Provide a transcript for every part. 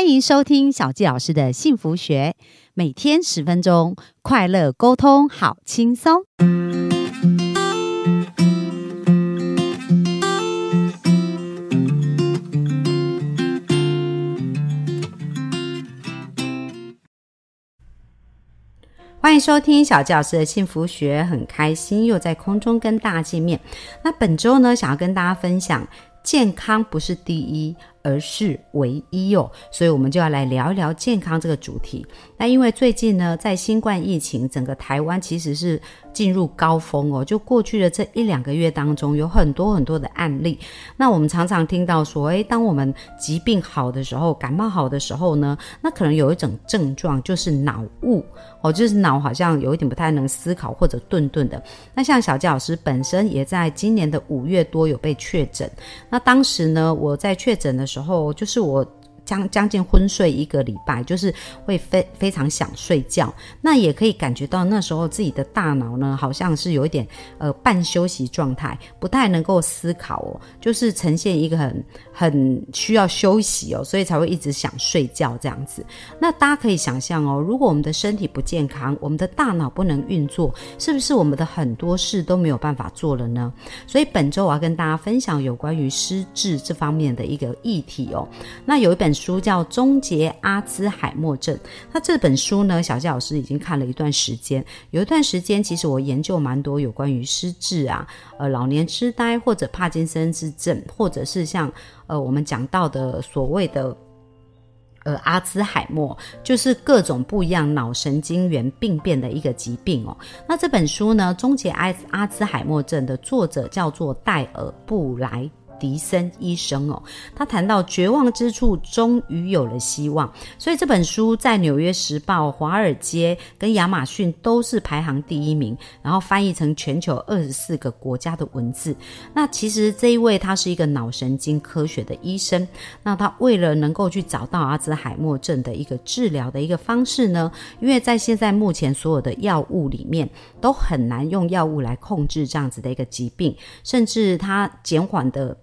欢迎收听小纪老师的幸福学，每天十分钟，快乐沟通，好轻松。欢迎收听小纪老师的幸福学，很开心又在空中跟大家见面。那本周呢，想要跟大家分享，健康不是第一。而是唯一哦，所以我们就要来聊一聊健康这个主题。那因为最近呢，在新冠疫情，整个台湾其实是进入高峰哦。就过去的这一两个月当中，有很多很多的案例。那我们常常听到说，诶，当我们疾病好的时候，感冒好的时候呢，那可能有一种症状就是脑雾哦，就是脑好像有一点不太能思考或者顿顿的。那像小杰老师本身也在今年的五月多有被确诊。那当时呢，我在确诊的。时候就是我。将将近昏睡一个礼拜，就是会非非常想睡觉。那也可以感觉到那时候自己的大脑呢，好像是有一点呃半休息状态，不太能够思考哦，就是呈现一个很很需要休息哦，所以才会一直想睡觉这样子。那大家可以想象哦，如果我们的身体不健康，我们的大脑不能运作，是不是我们的很多事都没有办法做了呢？所以本周我要跟大家分享有关于失智这方面的一个议题哦。那有一本。书叫《终结阿兹海默症》。那这本书呢，小谢老师已经看了一段时间。有一段时间，其实我研究蛮多有关于失智啊，呃，老年痴呆或者帕金森氏症，或者是像呃我们讲到的所谓的呃阿兹海默，就是各种不一样脑神经元病变的一个疾病哦。那这本书呢，《终结阿阿兹海默症》的作者叫做戴尔布莱。迪森医生哦，他谈到绝望之处终于有了希望，所以这本书在《纽约时报》、华尔街跟亚马逊都是排行第一名，然后翻译成全球二十四个国家的文字。那其实这一位他是一个脑神经科学的医生，那他为了能够去找到阿兹海默症的一个治疗的一个方式呢，因为在现在目前所有的药物里面都很难用药物来控制这样子的一个疾病，甚至他减缓的。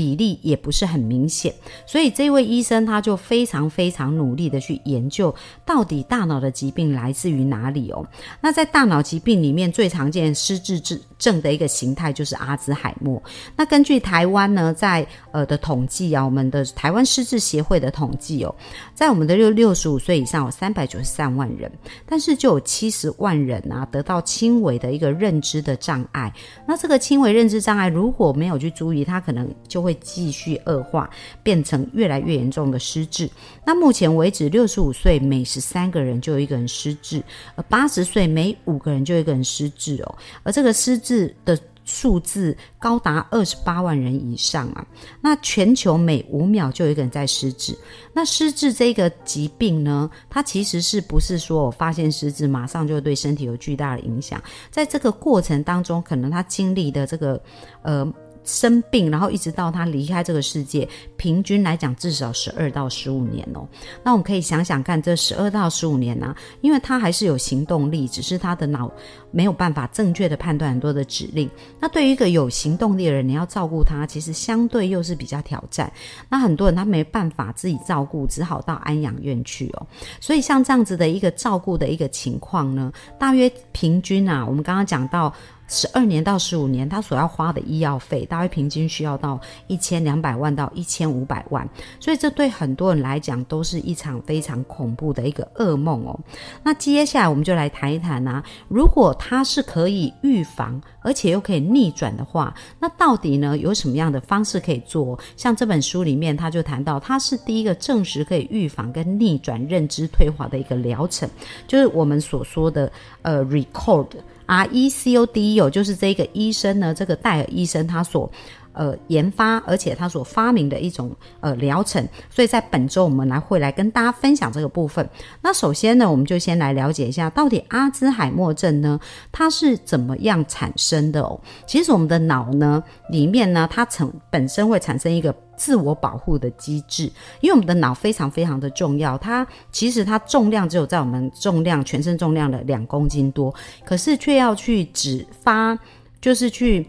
比例也不是很明显，所以这位医生他就非常非常努力的去研究，到底大脑的疾病来自于哪里哦。那在大脑疾病里面最常见失智症的一个形态就是阿兹海默。那根据台湾呢，在呃的统计啊，我们的台湾失智协会的统计哦，在我们的六六十五岁以上有三百九十三万人，但是就有七十万人啊得到轻微的一个认知的障碍。那这个轻微认知障碍如果没有去注意，他可能就会。会继续恶化，变成越来越严重的失智。那目前为止，六十五岁每十三个人就有一个人失智，而八十岁每五个人就有一个人失智哦。而这个失智的数字高达二十八万人以上啊！那全球每五秒就有一个人在失智。那失智这个疾病呢，它其实是不是说我发现失智马上就对身体有巨大的影响？在这个过程当中，可能他经历的这个呃。生病，然后一直到他离开这个世界，平均来讲至少十二到十五年哦。那我们可以想想看，这十二到十五年呢，因为他还是有行动力，只是他的脑没有办法正确的判断很多的指令。那对于一个有行动力的人，你要照顾他，其实相对又是比较挑战。那很多人他没办法自己照顾，只好到安养院去哦。所以像这样子的一个照顾的一个情况呢，大约平均啊，我们刚刚讲到。十二年到十五年，他所要花的医药费大约平均需要到一千两百万到一千五百万，所以这对很多人来讲都是一场非常恐怖的一个噩梦哦。那接下来我们就来谈一谈啊，如果它是可以预防，而且又可以逆转的话，那到底呢有什么样的方式可以做？像这本书里面他就谈到，它是第一个证实可以预防跟逆转认知退化的一个疗程，就是我们所说的呃 record。R E C O D E O，，就是这个医生呢，这个戴尔医生他所呃研发，而且他所发明的一种呃疗程。所以在本周我们来会来跟大家分享这个部分。那首先呢，我们就先来了解一下，到底阿兹海默症呢，它是怎么样产生的哦？其实我们的脑呢里面呢，它成本身会产生一个。自我保护的机制，因为我们的脑非常非常的重要，它其实它重量只有在我们重量全身重量的两公斤多，可是却要去只发，就是去。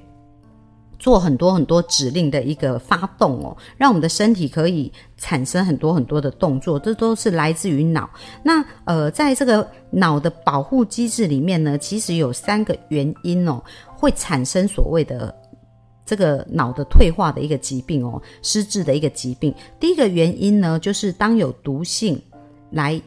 做很多很多指令的一个发动哦，让我们的身体可以产生很多很多的动作，这都是来自于脑。那呃，在这个脑的保护机制里面呢，其实有三个原因哦，会产生所谓的这个脑的退化的一个疾病哦，失智的一个疾病。第一个原因呢，就是当有毒性来。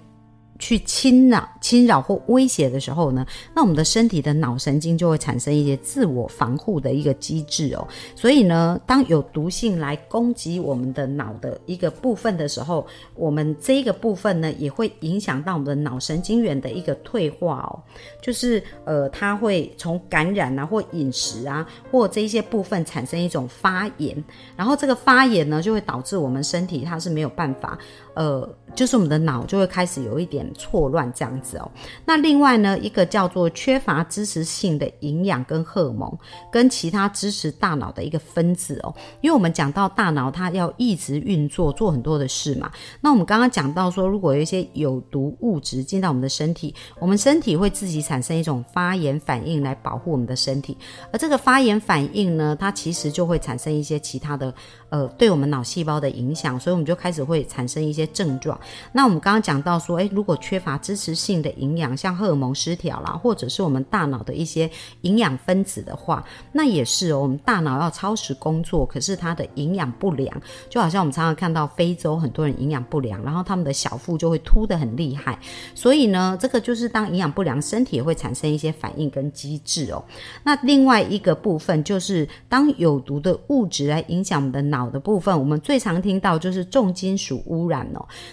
去侵扰、侵扰或威胁的时候呢，那我们的身体的脑神经就会产生一些自我防护的一个机制哦。所以呢，当有毒性来攻击我们的脑的一个部分的时候，我们这个部分呢，也会影响到我们的脑神经元的一个退化哦。就是呃，它会从感染啊，或饮食啊，或这一些部分产生一种发炎，然后这个发炎呢，就会导致我们身体它是没有办法。呃，就是我们的脑就会开始有一点错乱这样子哦。那另外呢，一个叫做缺乏支持性的营养跟荷尔蒙，跟其他支持大脑的一个分子哦。因为我们讲到大脑它要一直运作，做很多的事嘛。那我们刚刚讲到说，如果有一些有毒物质进到我们的身体，我们身体会自己产生一种发炎反应来保护我们的身体。而这个发炎反应呢，它其实就会产生一些其他的呃，对我们脑细胞的影响，所以我们就开始会产生一些。症状，那我们刚刚讲到说，诶，如果缺乏支持性的营养，像荷尔蒙失调啦，或者是我们大脑的一些营养分子的话，那也是哦。我们大脑要超时工作，可是它的营养不良，就好像我们常常看到非洲很多人营养不良，然后他们的小腹就会凸得很厉害。所以呢，这个就是当营养不良，身体也会产生一些反应跟机制哦。那另外一个部分就是当有毒的物质来影响我们的脑的部分，我们最常听到就是重金属污染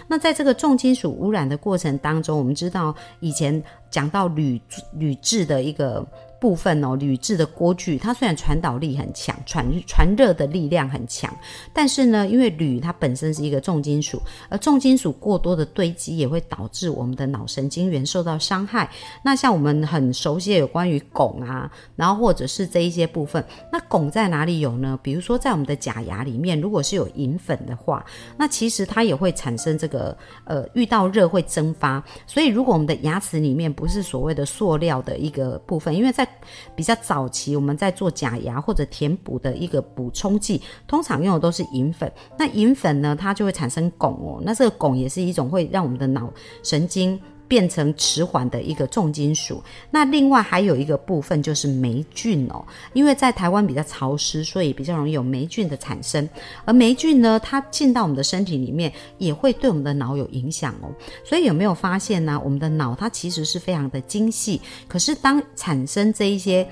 那在这个重金属污染的过程当中，我们知道以前讲到铝铝制的一个。部分哦，铝制的锅具，它虽然传导力很强，传传热的力量很强，但是呢，因为铝它本身是一个重金属，而重金属过多的堆积也会导致我们的脑神经元受到伤害。那像我们很熟悉的有关于汞啊，然后或者是这一些部分，那汞在哪里有呢？比如说在我们的假牙里面，如果是有银粉的话，那其实它也会产生这个呃，遇到热会蒸发。所以如果我们的牙齿里面不是所谓的塑料的一个部分，因为在比较早期，我们在做假牙或者填补的一个补充剂，通常用的都是银粉。那银粉呢，它就会产生汞哦。那这个汞也是一种会让我们的脑神经。变成迟缓的一个重金属。那另外还有一个部分就是霉菌哦，因为在台湾比较潮湿，所以比较容易有霉菌的产生。而霉菌呢，它进到我们的身体里面，也会对我们的脑有影响哦。所以有没有发现呢？我们的脑它其实是非常的精细，可是当产生这一些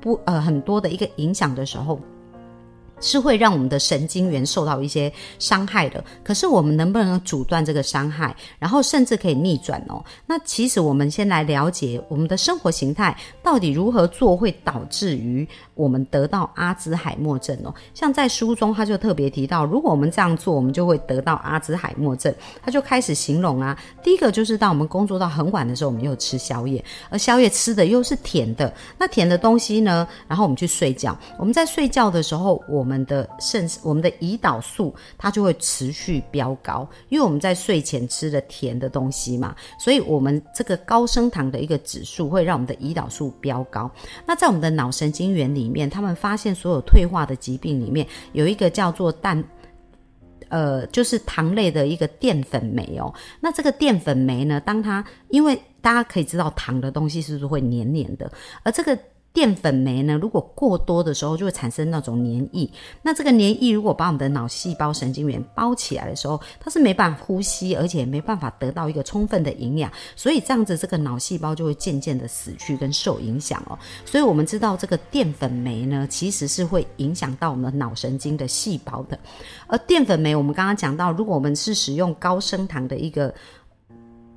不呃很多的一个影响的时候。是会让我们的神经元受到一些伤害的，可是我们能不能阻断这个伤害，然后甚至可以逆转哦？那其实我们先来了解我们的生活形态到底如何做会导致于我们得到阿兹海默症哦。像在书中他就特别提到，如果我们这样做，我们就会得到阿兹海默症。他就开始形容啊，第一个就是当我们工作到很晚的时候，我们又吃宵夜，而宵夜吃的又是甜的，那甜的东西呢，然后我们去睡觉，我们在睡觉的时候，我。我我们的肾，我们的胰岛素，它就会持续飙高，因为我们在睡前吃了甜的东西嘛，所以我们这个高升糖的一个指数会让我们的胰岛素飙高。那在我们的脑神经元里面，他们发现所有退化的疾病里面有一个叫做蛋，呃，就是糖类的一个淀粉酶哦。那这个淀粉酶呢，当它因为大家可以知道糖的东西是不是会黏黏的，而这个。淀粉酶呢，如果过多的时候，就会产生那种黏液。那这个黏液如果把我们的脑细胞神经元包起来的时候，它是没办法呼吸，而且没办法得到一个充分的营养，所以这样子这个脑细胞就会渐渐的死去跟受影响哦。所以我们知道这个淀粉酶呢，其实是会影响到我们脑神经的细胞的。而淀粉酶，我们刚刚讲到，如果我们是使用高升糖的一个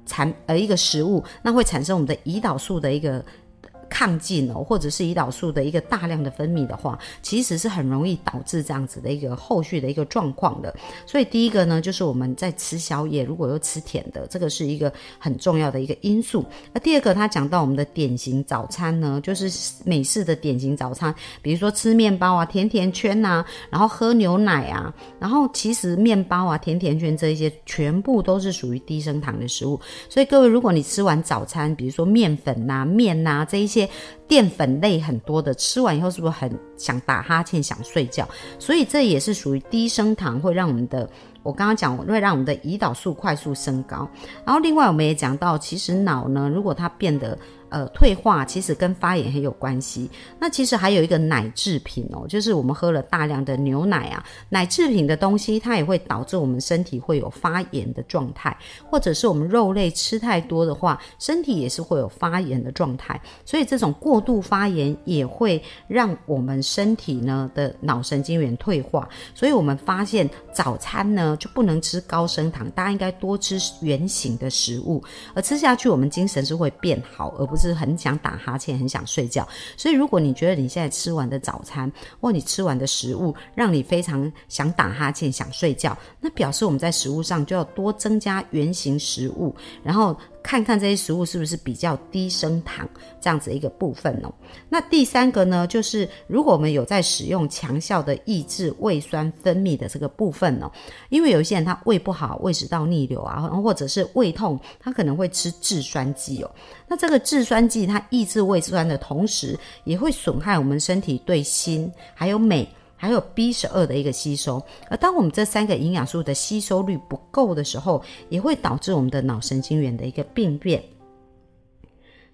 产呃一个食物，那会产生我们的胰岛素的一个。亢进哦，或者是胰岛素的一个大量的分泌的话，其实是很容易导致这样子的一个后续的一个状况的。所以第一个呢，就是我们在吃宵夜，如果又吃甜的，这个是一个很重要的一个因素。那第二个，他讲到我们的典型早餐呢，就是美式的典型早餐，比如说吃面包啊、甜甜圈呐，然后喝牛奶啊，然后其实面包啊、甜甜圈这一些全部都是属于低升糖的食物。所以各位，如果你吃完早餐，比如说面粉呐、面呐这一些。淀粉类很多的，吃完以后是不是很想打哈欠、想睡觉？所以这也是属于低升糖，会让我们的。我刚刚讲会让我们的胰岛素快速升高，然后另外我们也讲到，其实脑呢，如果它变得呃退化，其实跟发炎很有关系。那其实还有一个奶制品哦，就是我们喝了大量的牛奶啊，奶制品的东西，它也会导致我们身体会有发炎的状态，或者是我们肉类吃太多的话，身体也是会有发炎的状态。所以这种过度发炎也会让我们身体呢的脑神经元退化。所以我们发现早餐呢。就不能吃高升糖，大家应该多吃圆形的食物，而吃下去我们精神是会变好，而不是是很想打哈欠、很想睡觉。所以，如果你觉得你现在吃完的早餐或你吃完的食物让你非常想打哈欠、想睡觉，那表示我们在食物上就要多增加圆形食物，然后。看看这些食物是不是比较低升糖这样子一个部分哦。那第三个呢，就是如果我们有在使用强效的抑制胃酸分泌的这个部分哦，因为有一些人他胃不好，胃食道逆流啊，或者是胃痛，他可能会吃制酸剂哦。那这个制酸剂它抑制胃酸的同时，也会损害我们身体对锌还有镁。还有 B 十二的一个吸收，而当我们这三个营养素的吸收率不够的时候，也会导致我们的脑神经元的一个病变。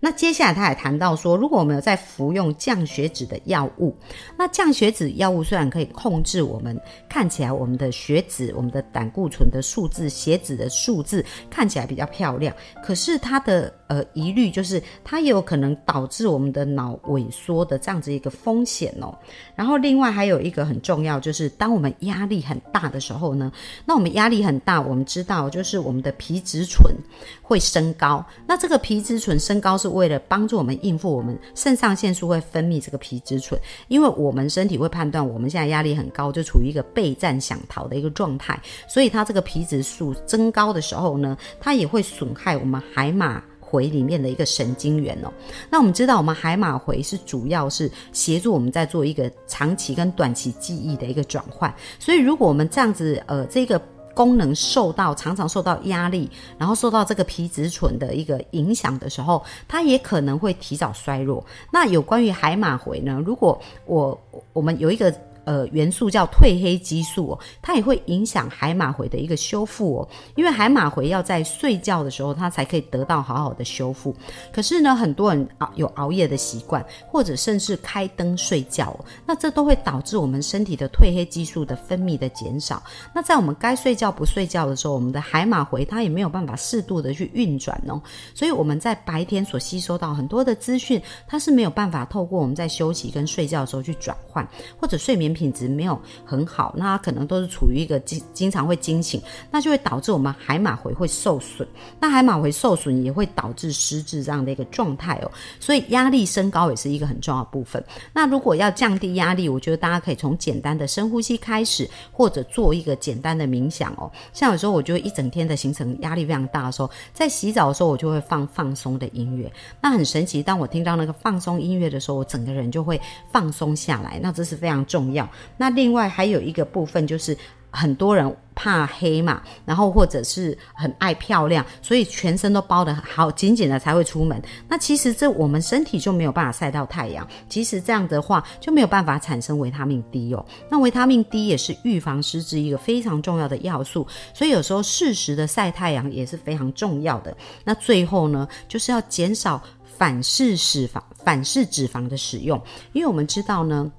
那接下来他也谈到说，如果我们有在服用降血脂的药物，那降血脂药物虽然可以控制我们看起来我们的血脂、我们的胆固醇的数字、血脂的数字看起来比较漂亮，可是它的呃疑虑就是它也有可能导致我们的脑萎缩的这样子一个风险哦。然后另外还有一个很重要，就是当我们压力很大的时候呢，那我们压力很大，我们知道就是我们的皮质醇会升高，那这个皮质醇升高是。为了帮助我们应付我们肾上腺素会分泌这个皮质醇，因为我们身体会判断我们现在压力很高，就处于一个备战想逃的一个状态，所以它这个皮质素增高的时候呢，它也会损害我们海马回里面的一个神经元哦。那我们知道，我们海马回是主要是协助我们在做一个长期跟短期记忆的一个转换，所以如果我们这样子呃这个。功能受到常常受到压力，然后受到这个皮质醇的一个影响的时候，它也可能会提早衰弱。那有关于海马回呢？如果我我们有一个。呃，元素叫褪黑激素哦，它也会影响海马回的一个修复哦。因为海马回要在睡觉的时候，它才可以得到好好的修复。可是呢，很多人熬有熬夜的习惯，或者甚至开灯睡觉，那这都会导致我们身体的褪黑激素的分泌的减少。那在我们该睡觉不睡觉的时候，我们的海马回它也没有办法适度的去运转哦。所以我们在白天所吸收到很多的资讯，它是没有办法透过我们在休息跟睡觉的时候去转换，或者睡眠。品质没有很好，那可能都是处于一个经经常会惊醒，那就会导致我们海马回会受损。那海马回受损也会导致失智这样的一个状态哦。所以压力升高也是一个很重要的部分。那如果要降低压力，我觉得大家可以从简单的深呼吸开始，或者做一个简单的冥想哦。像有时候我就会一整天的行程压力非常大的时候，在洗澡的时候我就会放放松的音乐。那很神奇，当我听到那个放松音乐的时候，我整个人就会放松下来。那这是非常重要。那另外还有一个部分就是很多人怕黑嘛，然后或者是很爱漂亮，所以全身都包得好紧紧的才会出门。那其实这我们身体就没有办法晒到太阳，其实这样的话就没有办法产生维他命 D 哦。那维他命 D 也是预防失智一个非常重要的要素，所以有时候适时的晒太阳也是非常重要的。那最后呢，就是要减少反式脂肪、反式脂肪的使用，因为我们知道呢。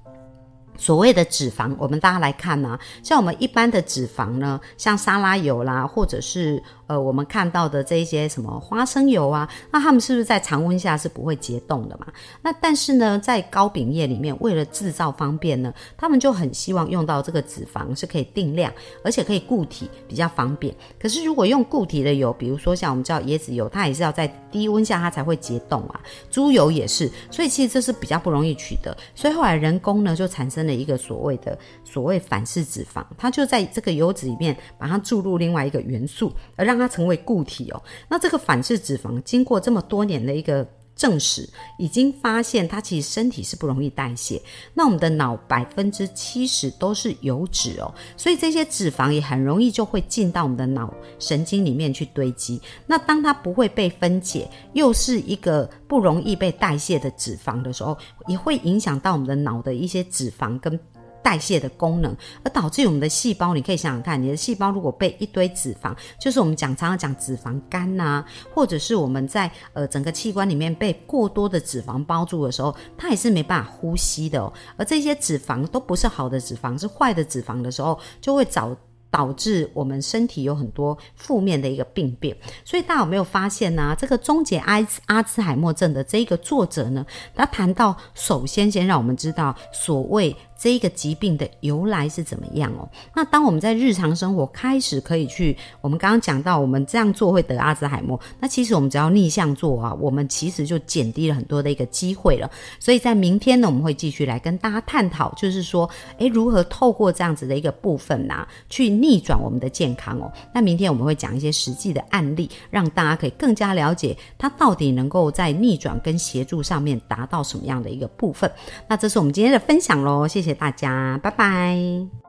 所谓的脂肪，我们大家来看呢，像我们一般的脂肪呢，像沙拉油啦，或者是。呃，我们看到的这一些什么花生油啊，那它们是不是在常温下是不会结冻的嘛？那但是呢，在糕饼液里面，为了制造方便呢，他们就很希望用到这个脂肪是可以定量，而且可以固体，比较方便。可是如果用固体的油，比如说像我们叫椰子油，它也是要在低温下它才会结冻啊。猪油也是，所以其实这是比较不容易取得。所以后来人工呢就产生了一个所谓的所谓反式脂肪，它就在这个油脂里面把它注入另外一个元素，而让它成为固体哦，那这个反式脂肪经过这么多年的一个证实，已经发现它其实身体是不容易代谢。那我们的脑百分之七十都是油脂哦，所以这些脂肪也很容易就会进到我们的脑神经里面去堆积。那当它不会被分解，又是一个不容易被代谢的脂肪的时候，也会影响到我们的脑的一些脂肪跟。代谢的功能，而导致我们的细胞，你可以想想看，你的细胞如果被一堆脂肪，就是我们讲常常讲脂肪肝呐，或者是我们在呃整个器官里面被过多的脂肪包住的时候，它也是没办法呼吸的。而这些脂肪都不是好的脂肪，是坏的脂肪的时候，就会找。导致我们身体有很多负面的一个病变，所以大家有没有发现呢？这个终结阿阿兹海默症的这一个作者呢，他谈到，首先先让我们知道所谓这一个疾病的由来是怎么样哦。那当我们在日常生活开始可以去，我们刚刚讲到，我们这样做会得阿兹海默，那其实我们只要逆向做啊，我们其实就减低了很多的一个机会了。所以在明天呢，我们会继续来跟大家探讨，就是说，诶，如何透过这样子的一个部分呐，去。逆转我们的健康哦，那明天我们会讲一些实际的案例，让大家可以更加了解它到底能够在逆转跟协助上面达到什么样的一个部分。那这是我们今天的分享喽，谢谢大家，拜拜。